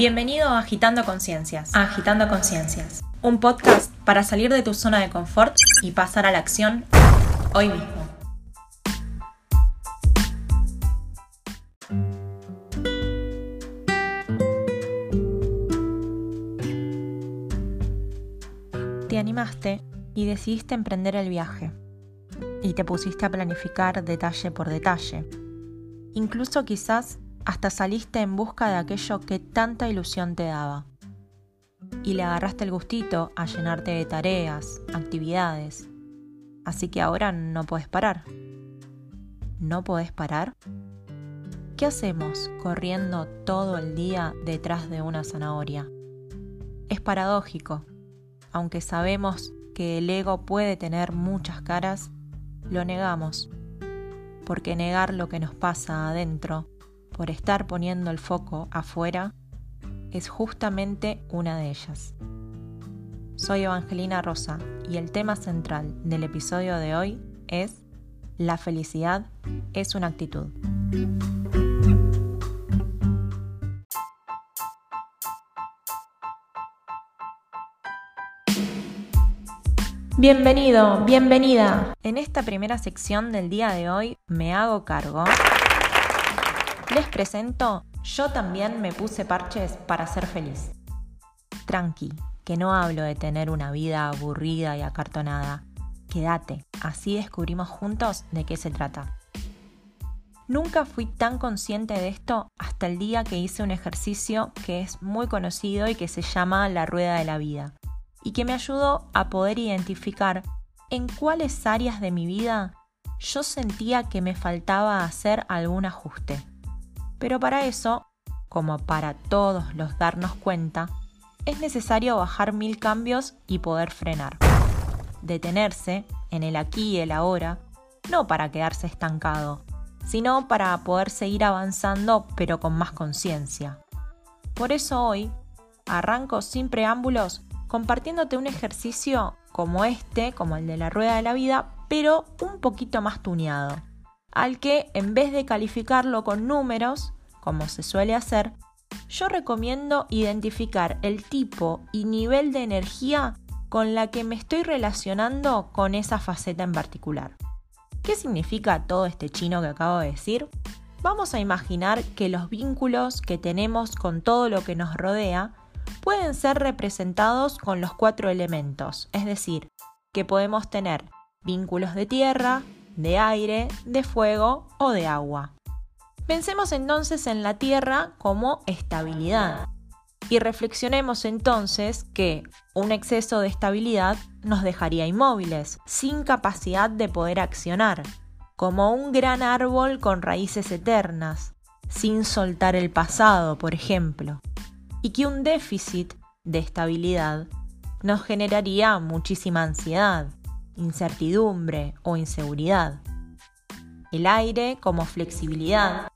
Bienvenido a Agitando Conciencias. Agitando Conciencias. Un podcast para salir de tu zona de confort y pasar a la acción hoy mismo. Te animaste y decidiste emprender el viaje. Y te pusiste a planificar detalle por detalle. Incluso quizás hasta saliste en busca de aquello que tanta ilusión te daba. Y le agarraste el gustito a llenarte de tareas, actividades. Así que ahora no puedes parar. ¿No podés parar? ¿Qué hacemos corriendo todo el día detrás de una zanahoria? Es paradójico. Aunque sabemos que el ego puede tener muchas caras, lo negamos. Porque negar lo que nos pasa adentro por estar poniendo el foco afuera es justamente una de ellas. Soy Evangelina Rosa y el tema central del episodio de hoy es La felicidad es una actitud. Bienvenido, bienvenida. En esta primera sección del día de hoy me hago cargo les presento, yo también me puse parches para ser feliz. Tranqui, que no hablo de tener una vida aburrida y acartonada. Quédate, así descubrimos juntos de qué se trata. Nunca fui tan consciente de esto hasta el día que hice un ejercicio que es muy conocido y que se llama la rueda de la vida, y que me ayudó a poder identificar en cuáles áreas de mi vida yo sentía que me faltaba hacer algún ajuste. Pero para eso, como para todos los darnos cuenta, es necesario bajar mil cambios y poder frenar. Detenerse en el aquí y el ahora, no para quedarse estancado, sino para poder seguir avanzando pero con más conciencia. Por eso hoy arranco sin preámbulos compartiéndote un ejercicio como este, como el de la rueda de la vida, pero un poquito más tuneado al que en vez de calificarlo con números, como se suele hacer, yo recomiendo identificar el tipo y nivel de energía con la que me estoy relacionando con esa faceta en particular. ¿Qué significa todo este chino que acabo de decir? Vamos a imaginar que los vínculos que tenemos con todo lo que nos rodea pueden ser representados con los cuatro elementos, es decir, que podemos tener vínculos de tierra, de aire, de fuego o de agua. Pensemos entonces en la Tierra como estabilidad. Y reflexionemos entonces que un exceso de estabilidad nos dejaría inmóviles, sin capacidad de poder accionar, como un gran árbol con raíces eternas, sin soltar el pasado, por ejemplo, y que un déficit de estabilidad nos generaría muchísima ansiedad, incertidumbre o inseguridad. El aire como flexibilidad,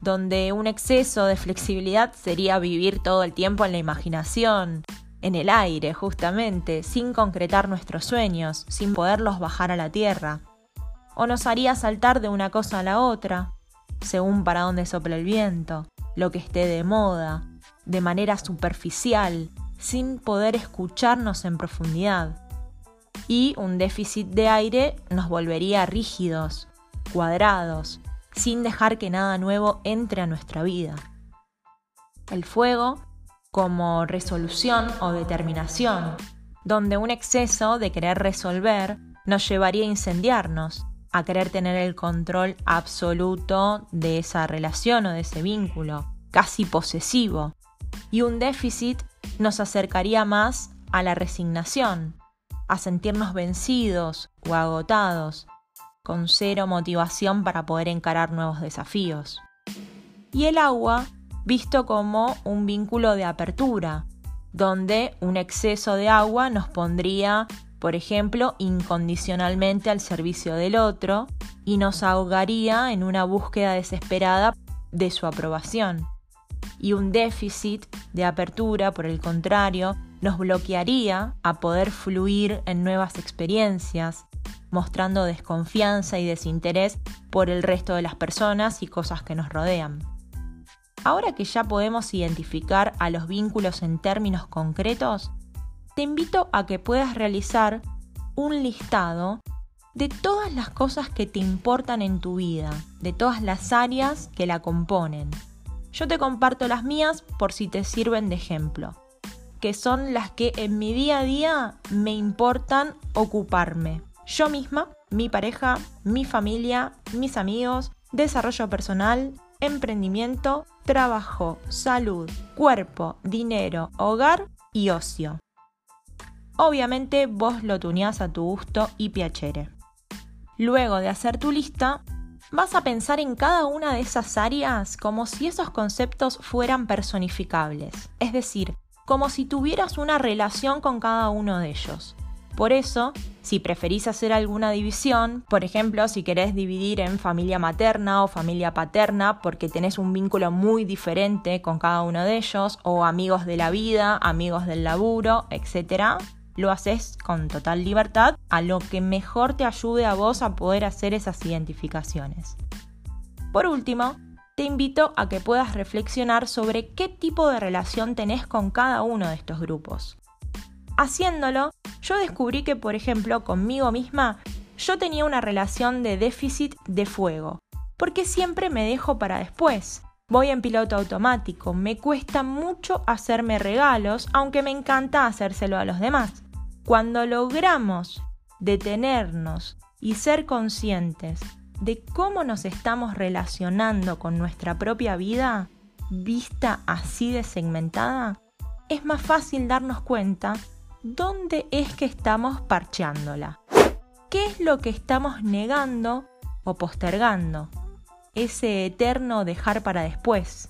donde un exceso de flexibilidad sería vivir todo el tiempo en la imaginación, en el aire justamente, sin concretar nuestros sueños, sin poderlos bajar a la tierra. O nos haría saltar de una cosa a la otra, según para dónde sopla el viento, lo que esté de moda, de manera superficial, sin poder escucharnos en profundidad y un déficit de aire nos volvería rígidos, cuadrados, sin dejar que nada nuevo entre a nuestra vida. El fuego como resolución o determinación, donde un exceso de querer resolver nos llevaría a incendiarnos, a querer tener el control absoluto de esa relación o de ese vínculo, casi posesivo. Y un déficit nos acercaría más a la resignación, a sentirnos vencidos o agotados, con cero motivación para poder encarar nuevos desafíos. Y el agua visto como un vínculo de apertura, donde un exceso de agua nos pondría, por ejemplo, incondicionalmente al servicio del otro y nos ahogaría en una búsqueda desesperada de su aprobación. Y un déficit de apertura, por el contrario, nos bloquearía a poder fluir en nuevas experiencias, mostrando desconfianza y desinterés por el resto de las personas y cosas que nos rodean. Ahora que ya podemos identificar a los vínculos en términos concretos, te invito a que puedas realizar un listado de todas las cosas que te importan en tu vida, de todas las áreas que la componen. Yo te comparto las mías por si te sirven de ejemplo, que son las que en mi día a día me importan ocuparme. Yo misma, mi pareja, mi familia, mis amigos, desarrollo personal, emprendimiento, trabajo, salud, cuerpo, dinero, hogar y ocio. Obviamente vos lo tuneás a tu gusto y piacere. Luego de hacer tu lista, vas a pensar en cada una de esas áreas como si esos conceptos fueran personificables, es decir, como si tuvieras una relación con cada uno de ellos. Por eso, si preferís hacer alguna división, por ejemplo, si querés dividir en familia materna o familia paterna porque tenés un vínculo muy diferente con cada uno de ellos, o amigos de la vida, amigos del laburo, etc., lo haces con total libertad a lo que mejor te ayude a vos a poder hacer esas identificaciones. Por último, te invito a que puedas reflexionar sobre qué tipo de relación tenés con cada uno de estos grupos. Haciéndolo, yo descubrí que, por ejemplo, conmigo misma, yo tenía una relación de déficit de fuego, porque siempre me dejo para después. Voy en piloto automático, me cuesta mucho hacerme regalos, aunque me encanta hacérselo a los demás. Cuando logramos detenernos y ser conscientes de cómo nos estamos relacionando con nuestra propia vida, vista así de segmentada, es más fácil darnos cuenta dónde es que estamos parcheándola. ¿Qué es lo que estamos negando o postergando? Ese eterno dejar para después.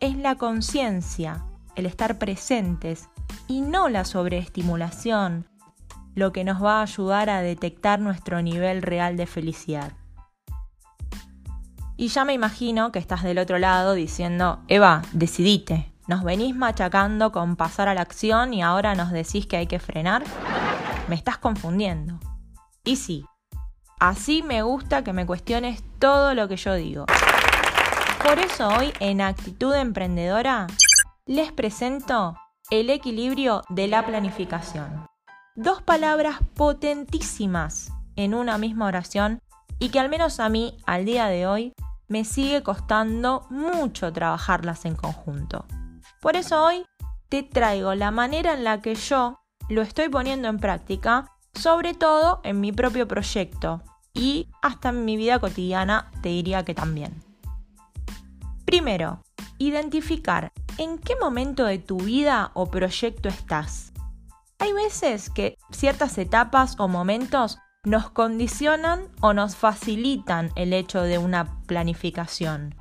Es la conciencia, el estar presentes y no la sobreestimulación, lo que nos va a ayudar a detectar nuestro nivel real de felicidad. Y ya me imagino que estás del otro lado diciendo, Eva, decidite, nos venís machacando con pasar a la acción y ahora nos decís que hay que frenar. Me estás confundiendo. Y sí, así me gusta que me cuestiones todo lo que yo digo. Por eso hoy en Actitud Emprendedora les presento el equilibrio de la planificación. Dos palabras potentísimas en una misma oración y que al menos a mí, al día de hoy, me sigue costando mucho trabajarlas en conjunto. Por eso hoy te traigo la manera en la que yo lo estoy poniendo en práctica, sobre todo en mi propio proyecto y hasta en mi vida cotidiana te diría que también. Primero, identificar en qué momento de tu vida o proyecto estás. Hay veces que ciertas etapas o momentos nos condicionan o nos facilitan el hecho de una planificación.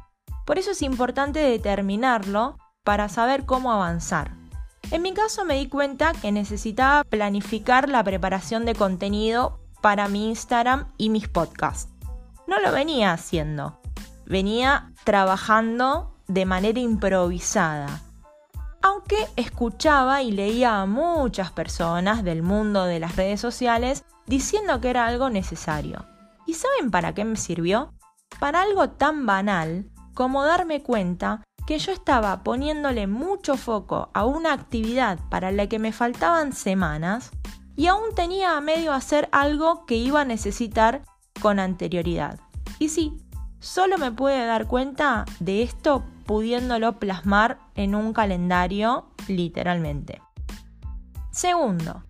Por eso es importante determinarlo para saber cómo avanzar. En mi caso me di cuenta que necesitaba planificar la preparación de contenido para mi Instagram y mis podcasts. No lo venía haciendo. Venía trabajando de manera improvisada. Aunque escuchaba y leía a muchas personas del mundo de las redes sociales diciendo que era algo necesario. ¿Y saben para qué me sirvió? Para algo tan banal como darme cuenta que yo estaba poniéndole mucho foco a una actividad para la que me faltaban semanas y aún tenía a medio hacer algo que iba a necesitar con anterioridad. Y sí, solo me pude dar cuenta de esto pudiéndolo plasmar en un calendario literalmente. Segundo,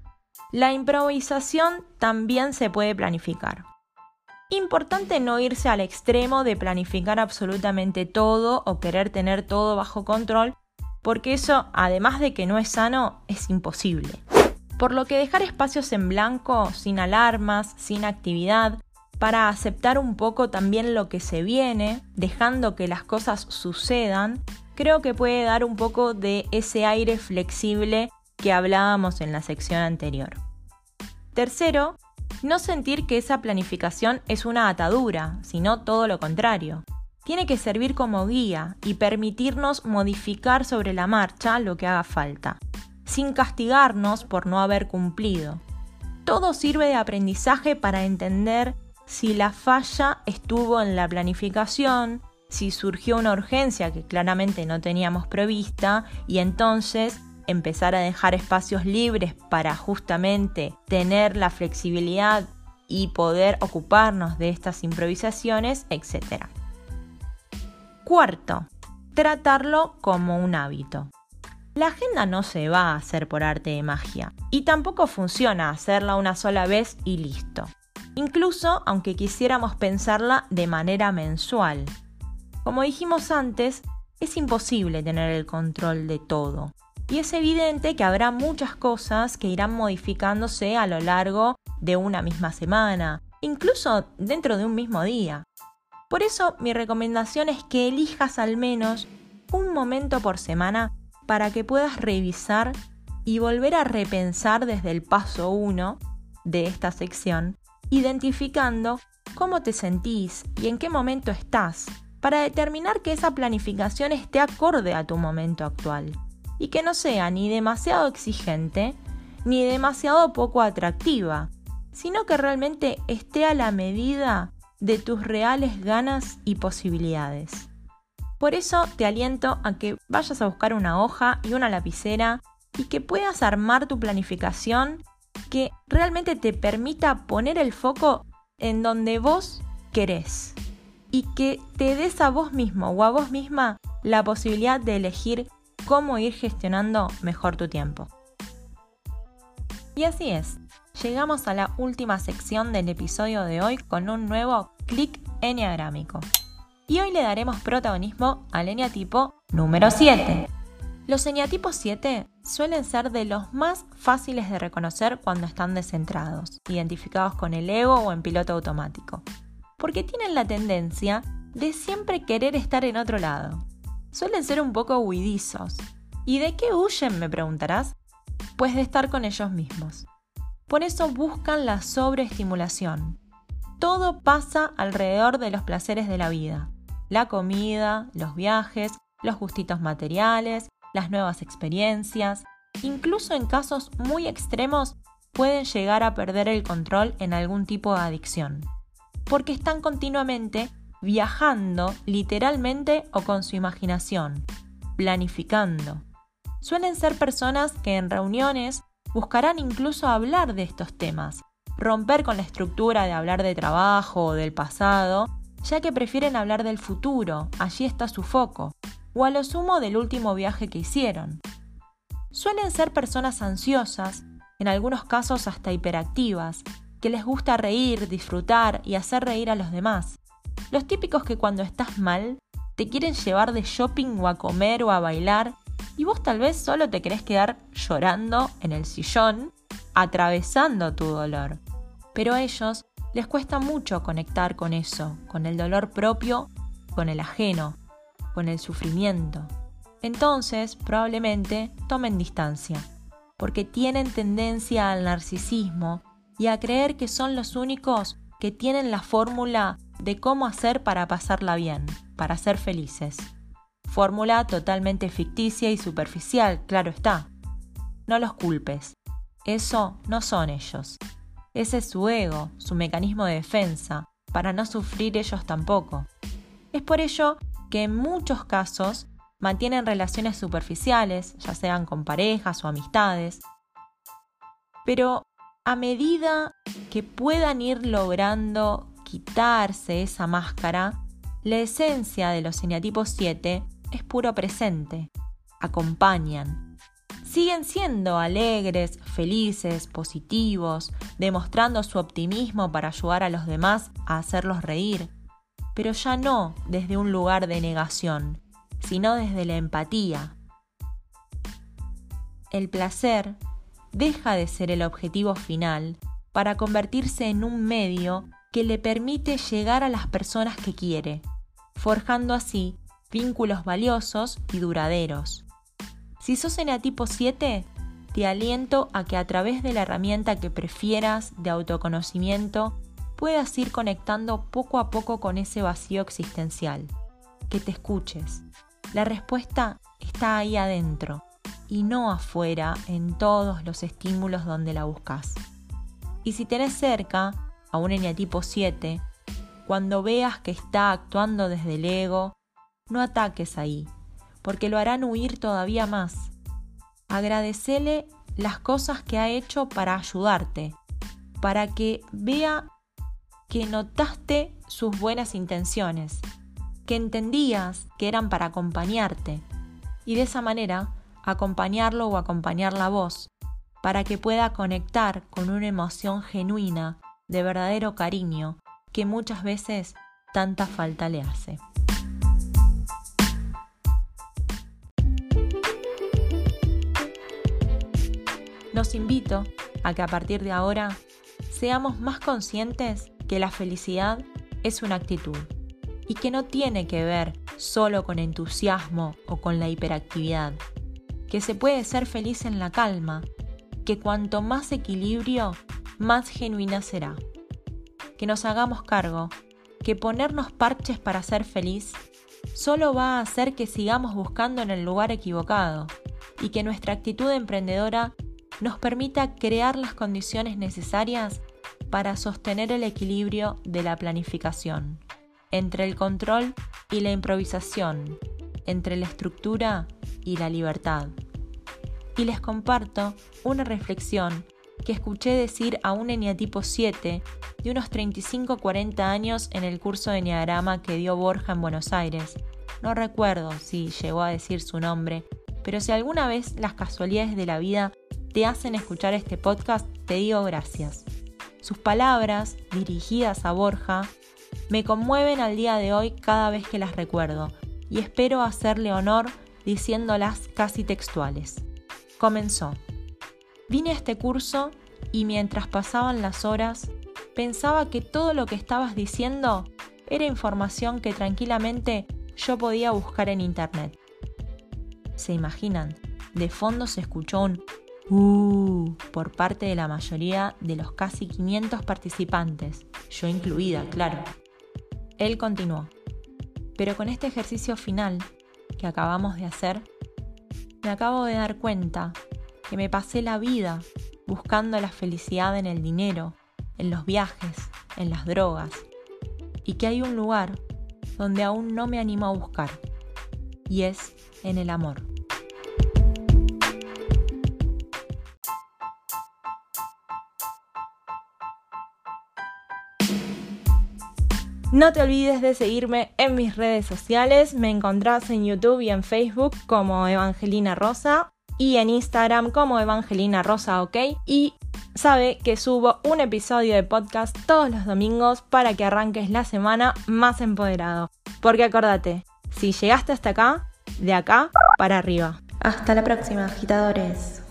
la improvisación también se puede planificar. Importante no irse al extremo de planificar absolutamente todo o querer tener todo bajo control, porque eso, además de que no es sano, es imposible. Por lo que dejar espacios en blanco, sin alarmas, sin actividad, para aceptar un poco también lo que se viene, dejando que las cosas sucedan, creo que puede dar un poco de ese aire flexible que hablábamos en la sección anterior. Tercero, no sentir que esa planificación es una atadura, sino todo lo contrario. Tiene que servir como guía y permitirnos modificar sobre la marcha lo que haga falta, sin castigarnos por no haber cumplido. Todo sirve de aprendizaje para entender si la falla estuvo en la planificación, si surgió una urgencia que claramente no teníamos prevista y entonces empezar a dejar espacios libres para justamente tener la flexibilidad y poder ocuparnos de estas improvisaciones, etc. Cuarto, tratarlo como un hábito. La agenda no se va a hacer por arte de magia y tampoco funciona hacerla una sola vez y listo. Incluso aunque quisiéramos pensarla de manera mensual. Como dijimos antes, es imposible tener el control de todo. Y es evidente que habrá muchas cosas que irán modificándose a lo largo de una misma semana, incluso dentro de un mismo día. Por eso mi recomendación es que elijas al menos un momento por semana para que puedas revisar y volver a repensar desde el paso 1 de esta sección, identificando cómo te sentís y en qué momento estás, para determinar que esa planificación esté acorde a tu momento actual y que no sea ni demasiado exigente ni demasiado poco atractiva, sino que realmente esté a la medida de tus reales ganas y posibilidades. Por eso te aliento a que vayas a buscar una hoja y una lapicera y que puedas armar tu planificación que realmente te permita poner el foco en donde vos querés y que te des a vos mismo o a vos misma la posibilidad de elegir cómo ir gestionando mejor tu tiempo. Y así es, llegamos a la última sección del episodio de hoy con un nuevo clic enneagrámico. Y hoy le daremos protagonismo al eneatipo número 7. Los eneatipos 7 suelen ser de los más fáciles de reconocer cuando están descentrados, identificados con el ego o en piloto automático, porque tienen la tendencia de siempre querer estar en otro lado. Suelen ser un poco huidizos. ¿Y de qué huyen, me preguntarás? Pues de estar con ellos mismos. Por eso buscan la sobreestimulación. Todo pasa alrededor de los placeres de la vida. La comida, los viajes, los gustitos materiales, las nuevas experiencias. Incluso en casos muy extremos pueden llegar a perder el control en algún tipo de adicción. Porque están continuamente viajando literalmente o con su imaginación, planificando. Suelen ser personas que en reuniones buscarán incluso hablar de estos temas, romper con la estructura de hablar de trabajo o del pasado, ya que prefieren hablar del futuro, allí está su foco, o a lo sumo del último viaje que hicieron. Suelen ser personas ansiosas, en algunos casos hasta hiperactivas, que les gusta reír, disfrutar y hacer reír a los demás. Los típicos que cuando estás mal te quieren llevar de shopping o a comer o a bailar y vos tal vez solo te querés quedar llorando en el sillón, atravesando tu dolor. Pero a ellos les cuesta mucho conectar con eso, con el dolor propio, con el ajeno, con el sufrimiento. Entonces, probablemente tomen distancia, porque tienen tendencia al narcisismo y a creer que son los únicos que tienen la fórmula de cómo hacer para pasarla bien, para ser felices. Fórmula totalmente ficticia y superficial, claro está. No los culpes. Eso no son ellos. Ese es su ego, su mecanismo de defensa, para no sufrir ellos tampoco. Es por ello que en muchos casos mantienen relaciones superficiales, ya sean con parejas o amistades, pero a medida que puedan ir logrando quitarse esa máscara, la esencia de los eneatipos 7 es puro presente, acompañan. Siguen siendo alegres, felices, positivos, demostrando su optimismo para ayudar a los demás a hacerlos reír, pero ya no desde un lugar de negación, sino desde la empatía. El placer deja de ser el objetivo final para convertirse en un medio que le permite llegar a las personas que quiere, forjando así vínculos valiosos y duraderos. Si sos eneatipo 7, te aliento a que a través de la herramienta que prefieras de autoconocimiento puedas ir conectando poco a poco con ese vacío existencial, que te escuches. La respuesta está ahí adentro y no afuera en todos los estímulos donde la buscas. Y si tenés cerca a un eneatipo 7, cuando veas que está actuando desde el ego, no ataques ahí, porque lo harán huir todavía más. Agradecele las cosas que ha hecho para ayudarte, para que vea que notaste sus buenas intenciones, que entendías que eran para acompañarte, y de esa manera acompañarlo o acompañarla a vos, para que pueda conectar con una emoción genuina, de verdadero cariño, que muchas veces tanta falta le hace. Los invito a que a partir de ahora seamos más conscientes que la felicidad es una actitud y que no tiene que ver solo con entusiasmo o con la hiperactividad, que se puede ser feliz en la calma, que cuanto más equilibrio, más genuina será. Que nos hagamos cargo que ponernos parches para ser feliz solo va a hacer que sigamos buscando en el lugar equivocado y que nuestra actitud emprendedora nos permita crear las condiciones necesarias para sostener el equilibrio de la planificación, entre el control y la improvisación, entre la estructura y la libertad. Y les comparto una reflexión que escuché decir a un eneatipo 7 de unos 35-40 años en el curso de Enneagrama que dio Borja en Buenos Aires. No recuerdo si llegó a decir su nombre, pero si alguna vez las casualidades de la vida te hacen escuchar este podcast, te digo gracias. Sus palabras, dirigidas a Borja, me conmueven al día de hoy cada vez que las recuerdo y espero hacerle honor diciéndolas casi textuales. Comenzó. Vine a este curso y mientras pasaban las horas, pensaba que todo lo que estabas diciendo era información que tranquilamente yo podía buscar en internet. ¿Se imaginan? De fondo se escuchó un Uh, por parte de la mayoría de los casi 500 participantes, yo incluida, claro. Él continuó. Pero con este ejercicio final que acabamos de hacer, me acabo de dar cuenta que me pasé la vida buscando la felicidad en el dinero, en los viajes, en las drogas, y que hay un lugar donde aún no me animo a buscar, y es en el amor. No te olvides de seguirme en mis redes sociales. Me encontrás en YouTube y en Facebook como Evangelina Rosa y en Instagram como Evangelina Rosa OK. Y sabe que subo un episodio de podcast todos los domingos para que arranques la semana más empoderado. Porque acordate, si llegaste hasta acá, de acá para arriba. Hasta la próxima, agitadores.